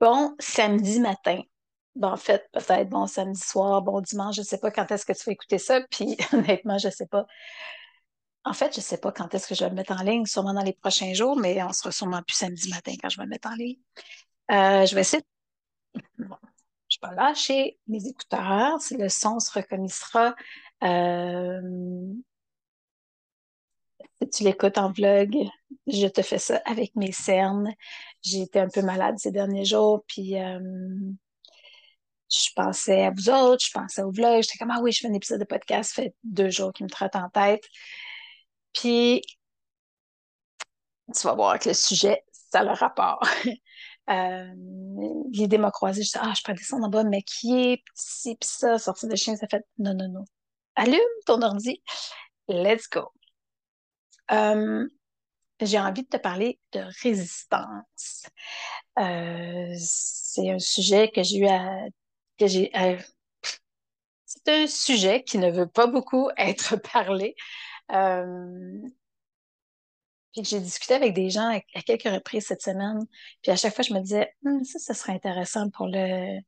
Bon samedi matin. Bon, en fait, peut-être bon samedi soir, bon dimanche, je ne sais pas quand est-ce que tu vas écouter ça, puis honnêtement, je ne sais pas. En fait, je ne sais pas quand est-ce que je vais le mettre en ligne, sûrement dans les prochains jours, mais on sera sûrement plus samedi matin quand je vais le mettre en ligne. Euh, je vais essayer. Je vais lâcher mes écouteurs, si le son se reconnaîtra. Euh, tu l'écoutes en vlog, je te fais ça avec mes cernes. J'ai été un peu malade ces derniers jours, puis euh, je pensais à vous autres, je pensais au vlog. J'étais comme, ah oui, je fais un épisode de podcast, ça fait deux jours qu'il me traite en tête. Puis, tu vas voir que le sujet, ça a le rapport. euh, L'idée m'a croisée, je dis, ah, je peux descendre en bas, mais qui est petit, puis ça, sortir de chien, ça fait, non, non, non. Allume ton ordi, let's go. Euh, j'ai envie de te parler de résistance. Euh, c'est un sujet que j'ai eu à, que j'ai, c'est un sujet qui ne veut pas beaucoup être parlé. Euh, puis j'ai discuté avec des gens à, quelques reprises cette semaine. Puis à chaque fois, je me disais, hum, ça, ça serait intéressant pour le,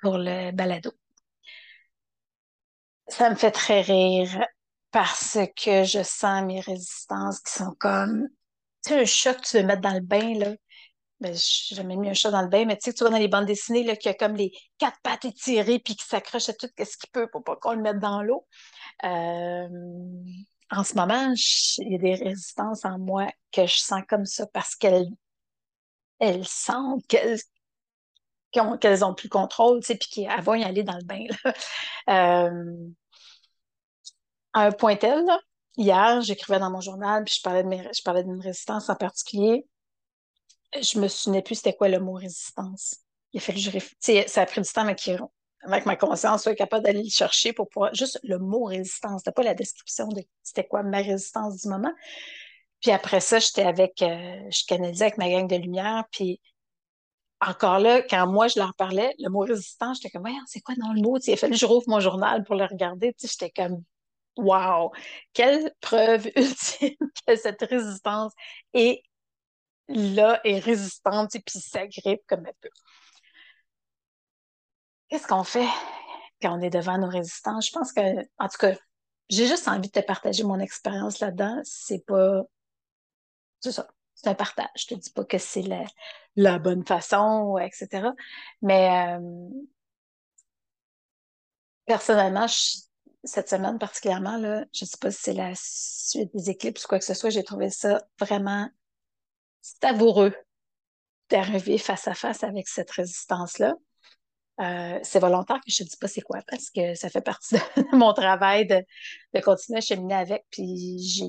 pour le balado. Ça me fait très rire parce que je sens mes résistances qui sont comme, tu sais, un chat que tu veux mettre dans le bain, là. Ben, j'ai jamais mis un chat dans le bain, mais tu sais, tu vois dans les bandes dessinées, là, qu'il y a comme les quatre pattes étirées puis qui s'accroche à tout ce qu'il peut pour pas qu'on le mette dans l'eau. Euh, en ce moment, il y a des résistances en moi que je sens comme ça parce qu'elles elles sentent qu'elles qu'elles ont plus le contrôle, tu sais, puis qu'elles vont y aller dans le bain. Là. Euh, un point tel, hier, j'écrivais dans mon journal, puis je parlais de mes, je parlais d'une résistance en particulier. Je me souvenais plus c'était quoi le mot résistance. Il a fallu que je réfléchisse. Ça a pris du temps avec ma conscience soit capable d'aller le chercher pour pouvoir juste le mot résistance. C'était pas la description de c'était quoi ma résistance du moment. Puis après ça, j'étais avec, euh, je canalisais avec ma gang de lumière, puis encore là, quand moi je leur parlais, le mot résistance, j'étais comme, ouais, c'est quoi dans le mot? il a fallu que je rouvre mon journal pour le regarder. J'étais comme, Wow! Quelle preuve ultime que cette résistance est là, est résistante, et puis s'agrippe comme elle peut. Qu'est-ce qu'on fait quand on est devant nos résistances? Je pense que, en tout cas, j'ai juste envie de te partager mon expérience là-dedans. C'est pas. C'est ça. C'est un partage. Je te dis pas que c'est la, bonne façon, etc. Mais euh, personnellement, je cette semaine particulièrement, là, je ne sais pas si c'est la suite des éclipses ou quoi que ce soit, j'ai trouvé ça vraiment savoureux d'arriver face à face avec cette résistance-là. Euh, c'est volontaire que je ne dis pas c'est quoi parce que ça fait partie de mon travail de, continuer à cheminer avec. Puis j'ai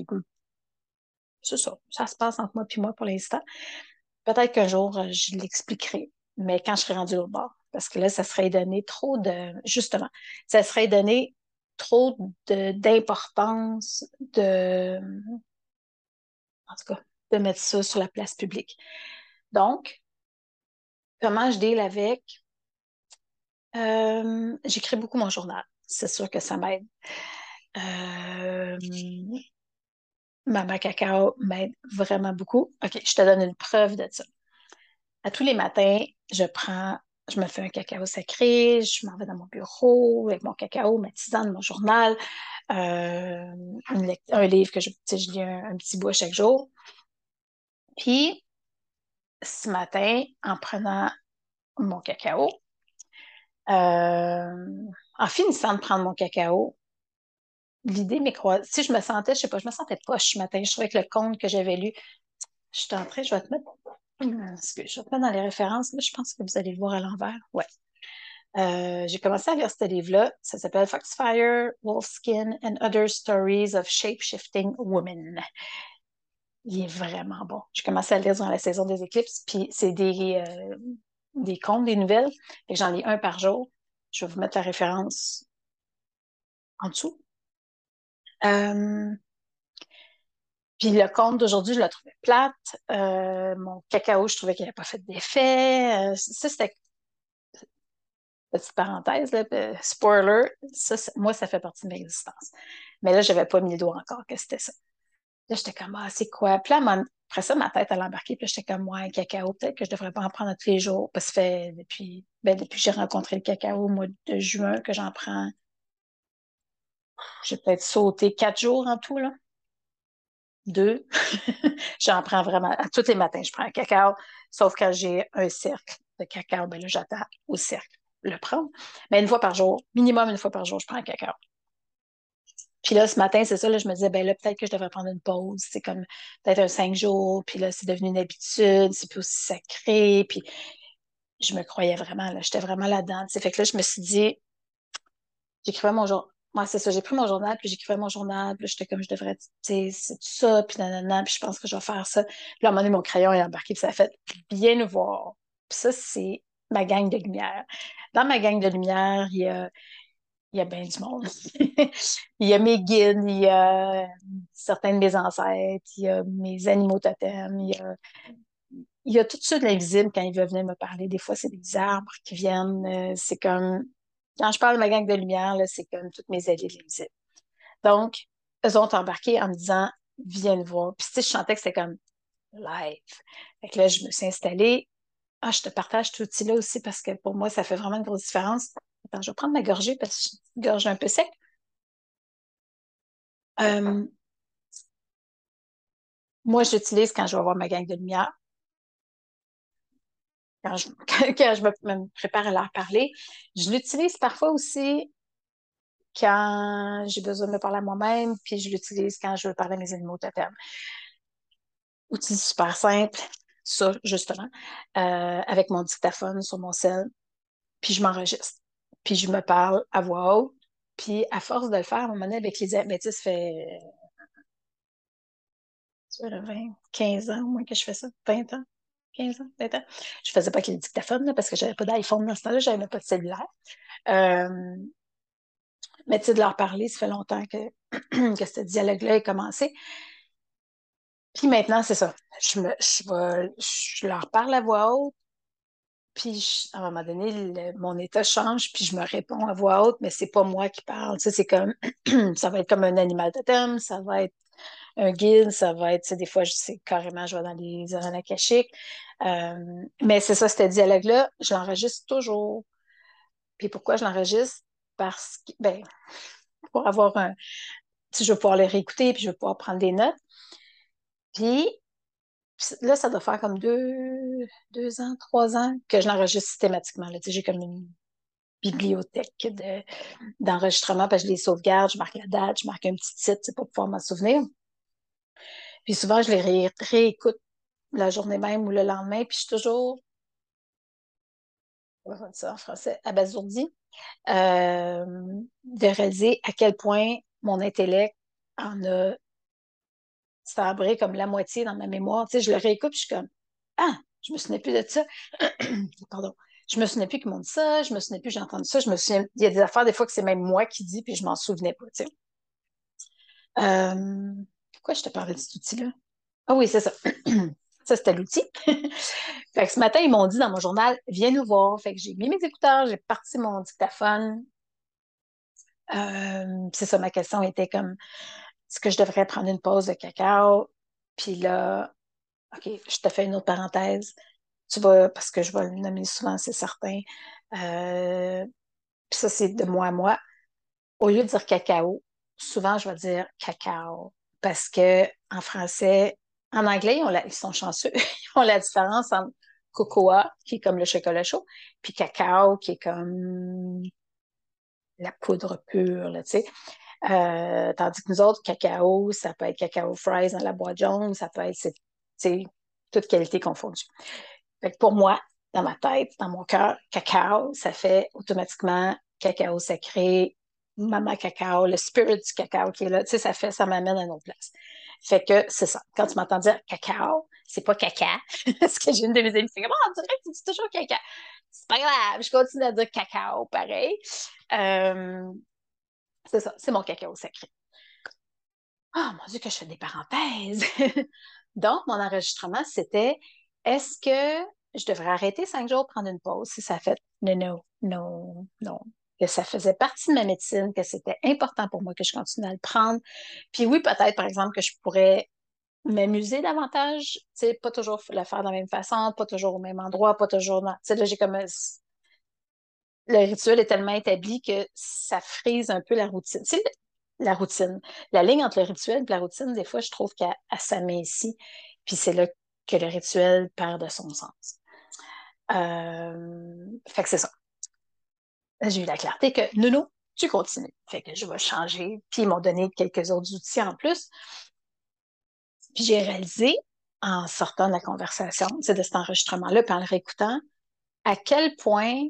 C'est ça. Ça se passe entre moi et moi pour l'instant. Peut-être qu'un jour, je l'expliquerai, mais quand je serai rendue au bord. Parce que là, ça serait donné trop de. Justement, ça serait donné trop d'importance de, en tout cas, de mettre ça sur la place publique. Donc, comment je deal avec? Euh, J'écris beaucoup mon journal. C'est sûr que ça m'aide. Euh, Cacao m'aide vraiment beaucoup. OK, je te donne une preuve de ça. À tous les matins, je prends je me fais un cacao sacré, je m'en vais dans mon bureau avec mon cacao, ma tisane, mon journal, euh, un livre que je, lis un, petit bout chaque jour. Puis, ce matin, en prenant mon cacao, euh, en finissant de prendre mon cacao, l'idée croisée. Si je me sentais, je sais pas, je me sentais poche ce matin. Je trouvais que le compte que j'avais lu, je suis entrée, je vais te mettre que je vais dans les références, mais je pense que vous allez le voir à l'envers. Ouais. Euh, j'ai commencé à lire ce livre-là. Ça s'appelle Foxfire, Wolfskin and Other Stories of Shape-Shifting Women. Il est vraiment bon. J'ai commencé à lire dans la saison des éclipses, puis c'est des, euh, des contes, des nouvelles. Et j'en lis un par jour. Je vais vous mettre la référence en dessous. Euh, puis le compte d'aujourd'hui, je le trouvais plate. Euh, mon cacao, je trouvais qu'il n'avait pas fait d'effet. Euh, ça, c'était. Petite parenthèse, là, euh, spoiler, ça, moi, ça fait partie de mes résistances. Mais là, je n'avais pas mis le doigt encore que c'était ça. Là, j'étais comme, ah, c'est quoi? Puis là, après ça, ma tête, elle embarqué. Puis j'étais comme, ouais, cacao, peut-être que je devrais pas en prendre tous les jours. Parce que fait depuis, ben, depuis que j'ai rencontré le cacao au mois de juin que j'en prends. J'ai peut-être sauté quatre jours en tout, là. Deux. j'en prends vraiment. Tous les matins, je prends un cacao. Sauf quand j'ai un cercle de cacao, ben là, j'attends au cercle le prendre. Mais une fois par jour, minimum une fois par jour, je prends un cacao. Puis là, ce matin, c'est ça, là, je me disais, ben là, peut-être que je devrais prendre une pause. C'est comme peut-être un cinq jours, puis là, c'est devenu une habitude, c'est plus aussi sacré. Puis je me croyais vraiment, là, j'étais vraiment là-dedans. Fait que là, je me suis dit, j'écrivais mon journal. Moi, c'est ça, j'ai pris mon journal, puis j'écrivais mon journal, puis j'étais comme, je devrais, tu sais, c'est ça, puis nanana, puis je pense que je vais faire ça. Là, à un moment donné, mon crayon est embarqué, puis ça a fait bien nous voir. Puis ça, c'est ma gang de lumière. Dans ma gang de lumière, il y a, il y a bien du monde. il y a mes guides, il y a certains de mes ancêtres, il y a mes animaux totems, il y a, il y a tout ça de l'invisible quand ils veulent venir me parler. Des fois, c'est des arbres qui viennent. Euh, c'est comme, quand je parle de ma gang de lumière, c'est comme toutes mes alliés de l'invisible. Donc, eux ont embarqué en me disant, viens voir. Puis, tu sais, je chantais que c'était comme live. Fait que là, je me suis installée. Ah, je te partage tout outil-là aussi parce que pour moi, ça fait vraiment une grosse différence. Attends, je vais prendre ma gorgée parce que je une gorge un peu sec. Euh, moi, j'utilise quand je vais voir ma gang de lumière. Quand je, me, prépare à leur parler. Je l'utilise parfois aussi quand j'ai besoin de me parler à moi-même, puis je l'utilise quand je veux parler à mes animaux totems. Outil super simple, ça, justement, euh, avec mon dictaphone sur mon cell, puis je m'enregistre puis je me parle à voix haute. Puis à force de le faire, à un moment donné, avec les mais ça fait 20, 15 ans au moins que je fais ça, 20 ans. 15 ans, 20 ans. Je faisais pas avec les dictaphones parce que j'avais pas d'iPhone dans ce temps-là, j'avais même pas de cellulaire. Euh, mais tu sais, de leur parler, ça fait longtemps que, que ce dialogue-là a commencé. Puis maintenant, c'est ça. Je, me, je leur parle à voix haute, puis à un moment donné, mon état change, puis je me réponds à voix haute, mais c'est pas moi qui parle. c'est comme, ça va être comme un animal totem, ça va être un guide, ça va être, des fois, c'est carrément, je vais dans les akashiques. Euh, mais c'est ça, ce dialogue-là, je l'enregistre toujours. Puis pourquoi je l'enregistre? Parce que, ben, pour avoir un, si je vais pouvoir les réécouter, puis je vais pouvoir prendre des notes. Puis, là, ça doit faire comme deux, deux ans, trois ans que je l'enregistre systématiquement. J'ai comme une bibliothèque d'enregistrement, parce que je les sauvegarde, je marque la date, je marque un petit titre pour pouvoir m'en souvenir. Puis souvent, je les réécoute la journée même ou le lendemain, puis je suis toujours, ça en français, abasourdi euh, de réaliser à quel point mon intellect en a comme la moitié dans ma mémoire. Tu sais, je le réécoute, je suis comme Ah, je me souviens plus de ça. Pardon. Je me souviens plus qu'ils m'ont ça, je me souviens plus, j'ai entendu ça, je me. Il y a des affaires, des fois, que c'est même moi qui dis, puis je m'en souvenais pas, tu sais. Euh, pourquoi je te parlais de cet outil-là? Ah oui, c'est ça. ça, c'était l'outil. fait que ce matin, ils m'ont dit dans mon journal, viens nous voir. Fait que j'ai mis mes écouteurs, j'ai parti mon dictaphone. Euh, c'est ça, ma question était comme, est-ce que je devrais prendre une pause de cacao? Puis là, OK, je te fais une autre parenthèse. Tu vas, parce que je vais le nommer souvent, c'est certain. Euh, puis ça, c'est de moi à moi. Au lieu de dire cacao, souvent, je vais dire cacao. Parce que en français, en anglais, ils, sont chanceux. Ils ont la différence entre cocoa, qui est comme le chocolat chaud, puis cacao, qui est comme la poudre pure, tu sais. Euh, tandis que nous autres, cacao, ça peut être cacao fries dans la boîte jaune, ça peut être, toute qualité confondue. Fait pour moi, dans ma tête, dans mon cœur, cacao, ça fait automatiquement cacao sacré, maman cacao, le spirit du cacao qui est là, tu sais, ça fait, ça m'amène à une autre place. Fait que c'est ça. Quand tu m'entends dire cacao, c'est pas caca. Parce que j'ai une de mes amies qui fait oh, on dirait que tu dis toujours caca. C'est pas grave, je continue à dire cacao, pareil. Euh, c'est ça, c'est mon cacao sacré. Ah, mon Dieu, que je fais des parenthèses. Donc, mon enregistrement, c'était est-ce que je devrais arrêter cinq jours, prendre une pause si ça fait non, non, non, non. Que ça faisait partie de ma médecine, que c'était important pour moi que je continue à le prendre? Puis oui, peut-être, par exemple, que je pourrais m'amuser davantage, tu pas toujours le faire de la même façon, pas toujours au même endroit, pas toujours dans... Tu sais, là, j'ai comme... Le rituel est tellement établi que ça frise un peu la routine. Tu la routine. La ligne entre le rituel et la routine, des fois, je trouve qu'elle ici. Puis c'est là que le rituel perd de son sens. Euh, fait que c'est ça. J'ai eu la clarté que non, non, tu continues. Fait que je vais changer. Puis ils m'ont donné quelques autres outils en plus. Puis j'ai réalisé, en sortant de la conversation, c'est de cet enregistrement-là, puis en le réécoutant, à quel point,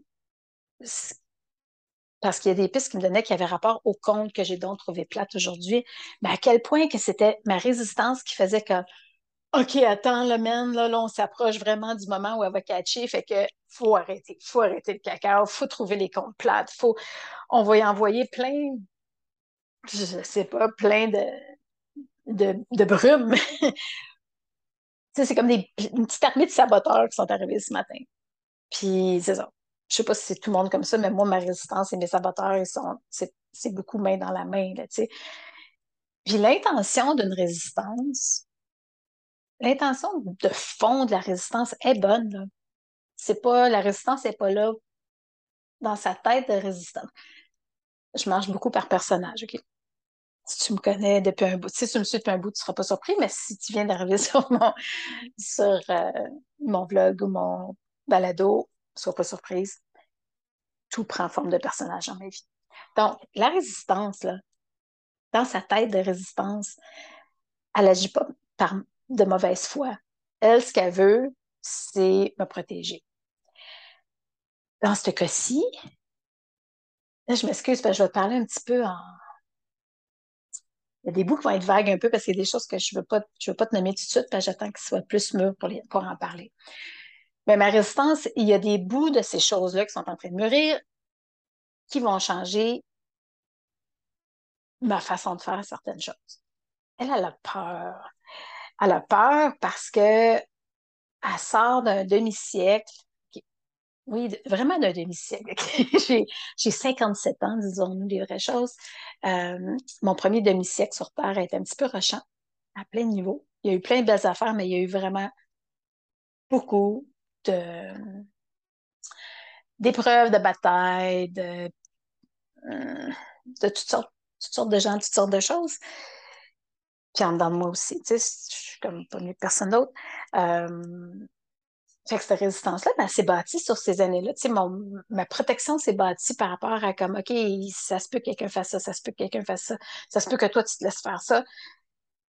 parce qu'il y a des pistes qui me donnaient qui avaient rapport au compte que j'ai donc trouvé plate aujourd'hui, mais à quel point que c'était ma résistance qui faisait que OK, attends, le man, là, là, on s'approche vraiment du moment où elle va catcher, fait que faut arrêter, faut arrêter le cacao, faut trouver les comptes plates, faut, on va y envoyer plein, je sais pas, plein de, de, c'est comme des, une petite armée de saboteurs qui sont arrivés ce matin. Puis, c'est ça. Je sais pas si c'est tout le monde comme ça, mais moi, ma résistance et mes saboteurs, ils sont, c'est, beaucoup main dans la main, là, tu sais. Puis l'intention d'une résistance, l'intention de fond de la résistance est bonne. C'est pas, la résistance n'est pas là dans sa tête de résistance. Je marche beaucoup par personnage, OK? Si tu me connais depuis un bout, si tu me suis depuis un bout, tu ne seras pas surpris, mais si tu viens d'arriver sur mon, sur, euh, mon vlog ou mon balado, sois pas surprise. Tout prend forme de personnage dans ma vie. Donc, la résistance, là, dans sa tête de résistance, elle n'agit pas par de mauvaise foi. Elle, ce qu'elle veut, c'est me protéger. Dans ce cas-ci, je m'excuse je vais te parler un petit peu en. Il y a des bouts qui vont être vagues un peu parce qu'il y a des choses que je ne veux, pas, je veux pas te nommer tout de suite parce que j'attends qu'ils soient plus mûrs pour, pour en parler. Mais ma résistance, il y a des bouts de ces choses-là qui sont en train de mûrir qui vont changer ma façon de faire certaines choses. Elle, elle a peur. Elle a peur parce que elle sort d'un demi-siècle. Oui, vraiment d'un demi-siècle. j'ai 57 ans, disons-nous les vraies choses. Euh, mon premier demi-siècle sur Terre a été un petit peu rushant, à plein niveau. Il y a eu plein de belles affaires, mais il y a eu vraiment beaucoup d'épreuves, de batailles, de, euh, de toutes sortes, toutes sortes de gens, toutes sortes de choses puis en dedans de moi aussi. Tu sais, je suis comme pas mieux que personne d'autre. Euh, fait que cette résistance-là, ben, s'est bâtie sur ces années-là. Tu sais, mon, ma protection s'est bâtie par rapport à comme, OK, ça se peut que quelqu'un fasse ça, ça se peut que quelqu'un fasse ça, ça se peut que toi, tu te laisses faire ça.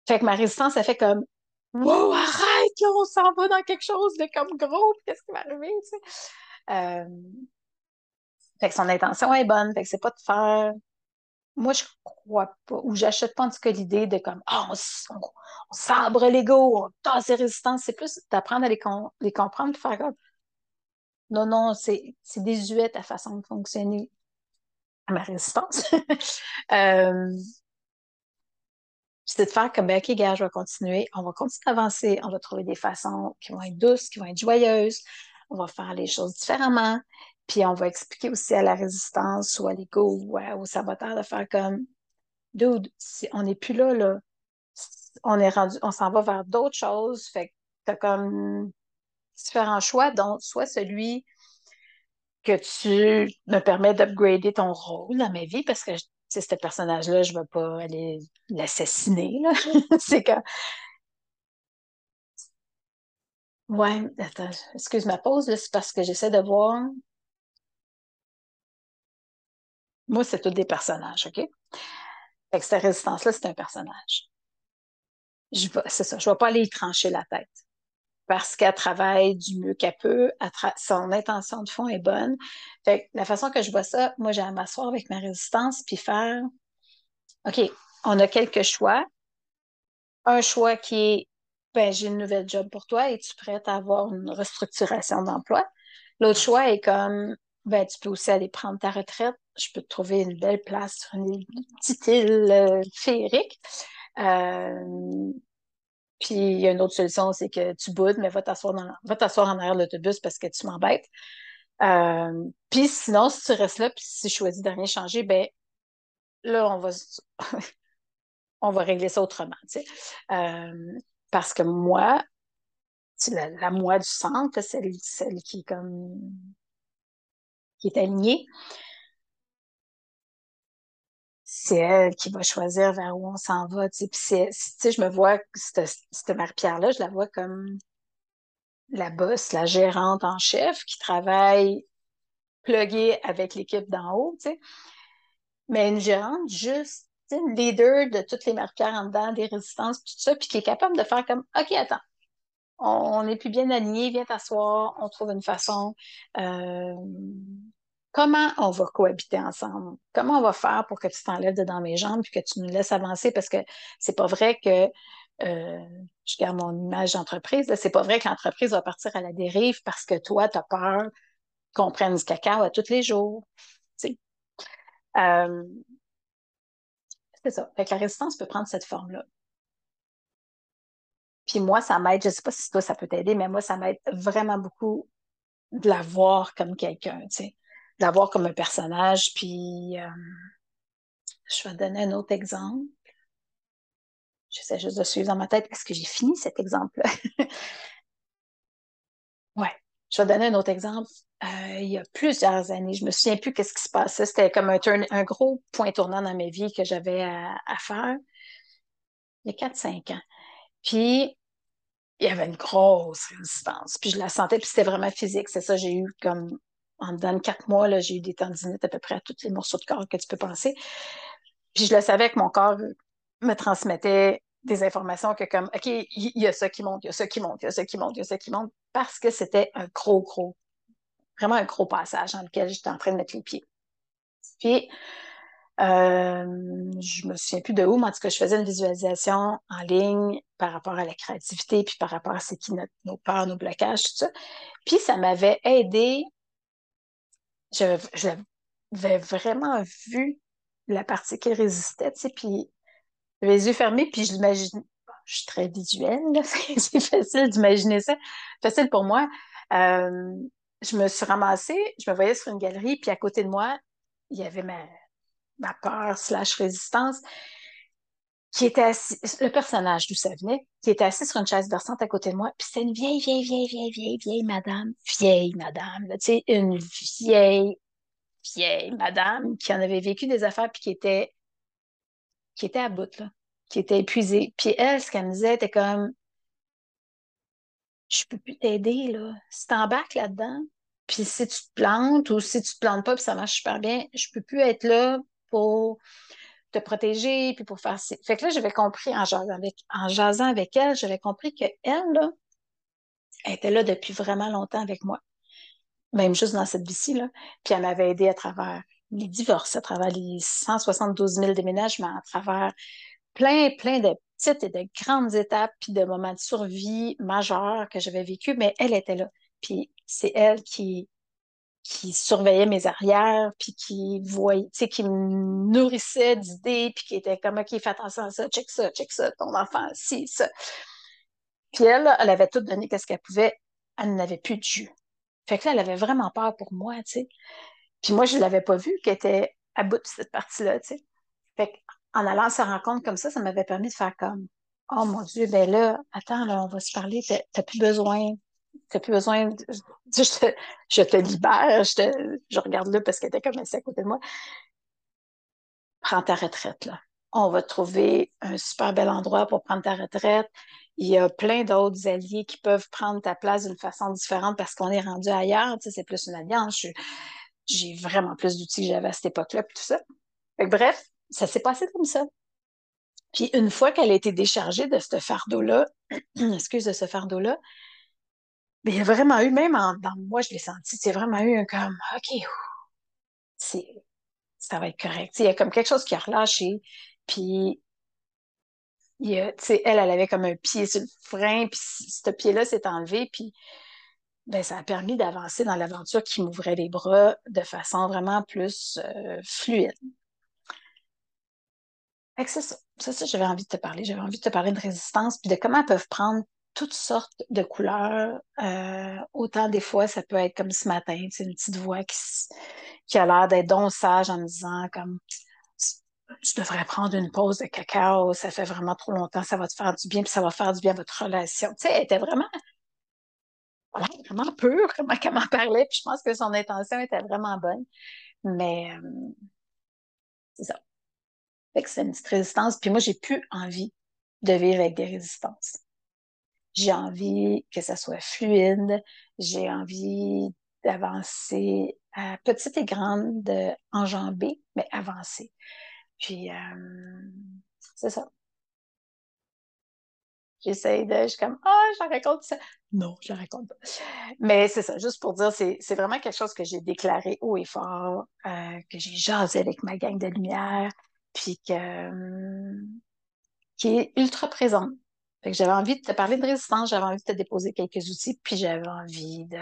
Fait que ma résistance, elle fait comme, wow, arrête, on s'en va dans quelque chose de comme gros, qu'est-ce qui va arriver, tu sais? Euh, fait que son intention est bonne, fait que c'est pas de faire moi, je crois pas, ou j'achète pas en tout cas l'idée de comme, oh, on, sabre l'ego, on tasse les résistances. C'est plus d'apprendre à les, les comprendre, de faire comme, non, non, c'est désuet ta façon de fonctionner ma résistance. euh, c'est de faire comme, ben, OK, gars, je vais continuer, on va continuer d'avancer, on va trouver des façons qui vont être douces, qui vont être joyeuses, on va faire les choses différemment. Puis on va expliquer aussi à la résistance ou à l'ego ou au saboteur de faire comme Dude, on n'est plus là, là. On est rendu, on s'en va vers d'autres choses. Fait que t'as comme différents choix, dont soit celui que tu me permets d'upgrader ton rôle dans ma vie parce que c'est ce personnage-là, je ne veux pas aller l'assassiner. c'est que. Ouais, attends, excuse ma pause, c'est parce que j'essaie de voir Moi, c'est tous des personnages, OK? Fait que cette résistance-là, c'est un personnage. C'est ça, je ne vais pas aller y trancher la tête. Parce qu'elle travaille du mieux qu'elle peut, son intention de fond est bonne. Fait que la façon que je vois ça, moi, j'ai à m'asseoir avec ma résistance puis faire OK, on a quelques choix. Un choix qui est ben, j'ai une nouvelle job pour toi, es-tu prête à avoir une restructuration d'emploi? L'autre choix est comme ben, tu peux aussi aller prendre ta retraite. Je peux te trouver une belle place sur une petite île euh, féerique. Euh, puis il y a une autre solution, c'est que tu boudes, mais va t'asseoir, en arrière de l'autobus parce que tu m'embêtes. Euh, puis sinon, si tu restes là, puis si tu choisis de rien changer, ben là, on va on va régler ça autrement. Tu sais. parce que moi, la, la moi du centre, celle, celle qui est comme qui est alignée, c'est elle qui va choisir vers où on s'en va. Puis je me vois, cette, Marie-Pierre-là, je la vois comme la boss, la gérante en chef qui travaille pluguée avec l'équipe d'en haut. Mais une gérante juste, une leader de toutes les Marie-Pierre en dedans, des résistances, tout ça, puis qui est capable de faire comme, OK, attends, on n'est plus bien aligné, viens t'asseoir, on trouve une façon. Euh, comment on va cohabiter ensemble? Comment on va faire pour que tu t'enlèves de dans mes jambes puis que tu nous laisses avancer? Parce que c'est pas vrai que euh, je garde mon image d'entreprise. C'est pas vrai que l'entreprise va partir à la dérive parce que toi, tu as peur qu'on prenne du cacao à tous les jours. Euh, c'est ça. Fait la résistance peut prendre cette forme-là. Puis moi, ça m'aide, je sais pas si toi, ça peut t'aider, mais moi, ça m'aide vraiment beaucoup de la voir comme quelqu'un, de la voir comme un personnage. Puis, euh, je vais donner un autre exemple. J'essaie juste de suivre dans ma tête. Est-ce que j'ai fini cet exemple-là? ouais. Je vais donner un autre exemple. Euh, il y a plusieurs années, je me souviens plus qu'est-ce qui se passait. C'était comme un, un, gros point tournant dans ma vie que j'avais à, faire. Il y a 4-5 ans. Puis, il y avait une grosse résistance. Puis je la sentais, puis c'était vraiment physique. C'est ça, j'ai eu comme, en dedans quatre mois, j'ai eu des tendinites à peu près à tous les morceaux de corps que tu peux penser. Puis je le savais que mon corps me transmettait des informations que comme, OK, il y, a ça qui monte, il y a ça qui monte, il y a ça qui monte, il y a ça qui monte, parce que c'était un gros, gros, vraiment un gros passage dans lequel j'étais en train de mettre les pieds. Puis, euh, je me souviens plus de où, mais en tout cas, je faisais une visualisation en ligne par rapport à la créativité, puis par rapport à ce qui nos peurs, nos blocages, tout ça. Puis ça m'avait aidé. J'avais vraiment vu la partie qui résistait, tu sais, puis j'avais les yeux fermés, puis je l'imagine. Je suis très visuelle, c'est facile d'imaginer ça. Facile pour moi. Euh, je me suis ramassée, je me voyais sur une galerie, puis à côté de moi, il y avait ma, ma peur slash résistance, qui était assis, le personnage d'où ça venait, qui était assis sur une chaise berçante à côté de moi, puis c'était une vieille, vieille, vieille, vieille, vieille, vieille madame, vieille madame, tu sais, une vieille, vieille madame qui en avait vécu des affaires, puis qui était, qui était à bout, là, qui était épuisée. Puis elle, ce qu'elle me disait, était comme, je peux plus t'aider, là. Si t'embarques là-dedans, puis si tu te plantes ou si tu te plantes pas, puis ça marche super bien, je peux plus être là pour protéger, puis pour faire... Fait que là, j'avais compris, en jasant avec, en jasant avec elle, j'avais compris qu'elle, là, elle était là depuis vraiment longtemps avec moi. Même juste dans cette vie-ci, là. Puis elle m'avait aidé à travers les divorces, à travers les 172 000 déménagements, à travers plein, plein de petites et de grandes étapes, puis de moments de survie majeurs que j'avais vécu, mais elle était là. Puis c'est elle qui, qui surveillait mes arrières, puis qui voyait, tu sais, qui me nourrissait d'idées, puis qui était comme, OK, fais attention à ça, check ça, check ça, ton enfant, si, ça. Puis elle, elle avait tout donné qu'est-ce qu'elle pouvait, elle n'avait plus de jus. Fait que là, elle avait vraiment peur pour moi, tu sais. Puis moi, je ne l'avais pas vue, qu'elle était à bout de cette partie-là, tu sais. Fait qu'en allant se rendre compte comme ça, ça m'avait permis de faire comme, oh mon Dieu, ben là, attends, là, on va se parler, t'as plus besoin n'as plus besoin, de, je, te, libère, je, je regarde là parce qu'elle était comme à côté de moi. Prends ta retraite, là. On va trouver un super bel endroit pour prendre ta retraite. Il y a plein d'autres alliés qui peuvent prendre ta place d'une façon différente parce qu'on est rendu ailleurs. Tu sais, c'est plus une alliance. J'ai vraiment plus d'outils que j'avais à cette époque-là, puis tout ça. bref, ça s'est passé comme ça. Puis une fois qu'elle a été déchargée de ce fardeau-là, excuse, de ce fardeau-là, mais il y a vraiment eu, même dans moi, je l'ai senti, c'est vraiment eu un comme, OK, ça va être correct. il y a comme quelque chose qui a relâché, puis il y a, elle, elle avait comme un pied sur le frein, puis ce pied-là s'est enlevé, puis ben, ça a permis d'avancer dans l'aventure qui m'ouvrait les bras de façon vraiment plus euh, fluide. c'est ça. C'est ça, j'avais envie de te parler. J'avais envie de te parler de résistance, puis de comment elles peuvent prendre toutes sortes de couleurs. Euh, autant des fois, ça peut être comme ce matin, c'est une petite voix qui, qui a l'air d'être donc sage en me disant comme tu devrais prendre une pause de cacao, ça fait vraiment trop longtemps, ça va te faire du bien, puis ça va faire du bien à votre relation. Tu sais, elle était vraiment, vraiment pure, comment elle m'en parlait, puis je pense que son intention était vraiment bonne. Mais c'est ça. Fait que c'est une petite résistance. Puis moi, j'ai plus envie de vivre avec des résistances. J'ai envie que ça soit fluide. J'ai envie d'avancer petite et grande, enjambée, mais avancer. Puis, euh, c'est ça. J'essaye de, je suis comme, ah, je raconte ça. Non, je la raconte pas. Mais c'est ça, juste pour dire, c'est, vraiment quelque chose que j'ai déclaré haut et fort, euh, que j'ai jasé avec ma gang de lumière, puis que, euh, qui est ultra présente. Fait que j'avais envie de te parler de résistance, j'avais envie de te déposer quelques outils, puis j'avais envie de,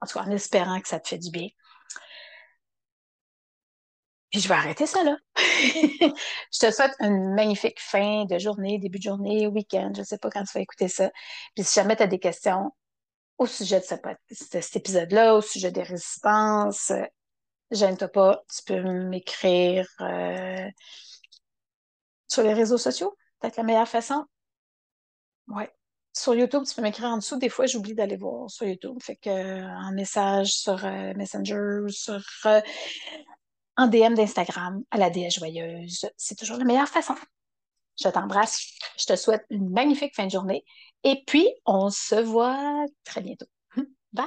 en tout cas, en espérant que ça te fait du bien. Puis je vais arrêter ça là. je te souhaite une magnifique fin de journée, début de journée, week-end, je ne sais pas quand tu vas écouter ça. Puis si jamais tu as des questions au sujet de, cet épisode-là, au sujet des résistances, gêne-toi pas, tu peux m'écrire euh, sur les réseaux sociaux. Peut-être la meilleure façon. Ouais. Sur YouTube, tu peux m'écrire en dessous. Des fois, j'oublie d'aller voir sur YouTube. Fait que en message sur euh, Messenger, sur euh, en DM d'Instagram à la déesse joyeuse. C'est toujours la meilleure façon. Je t'embrasse. Je te souhaite une magnifique fin de journée. Et puis, on se voit très bientôt. Bye!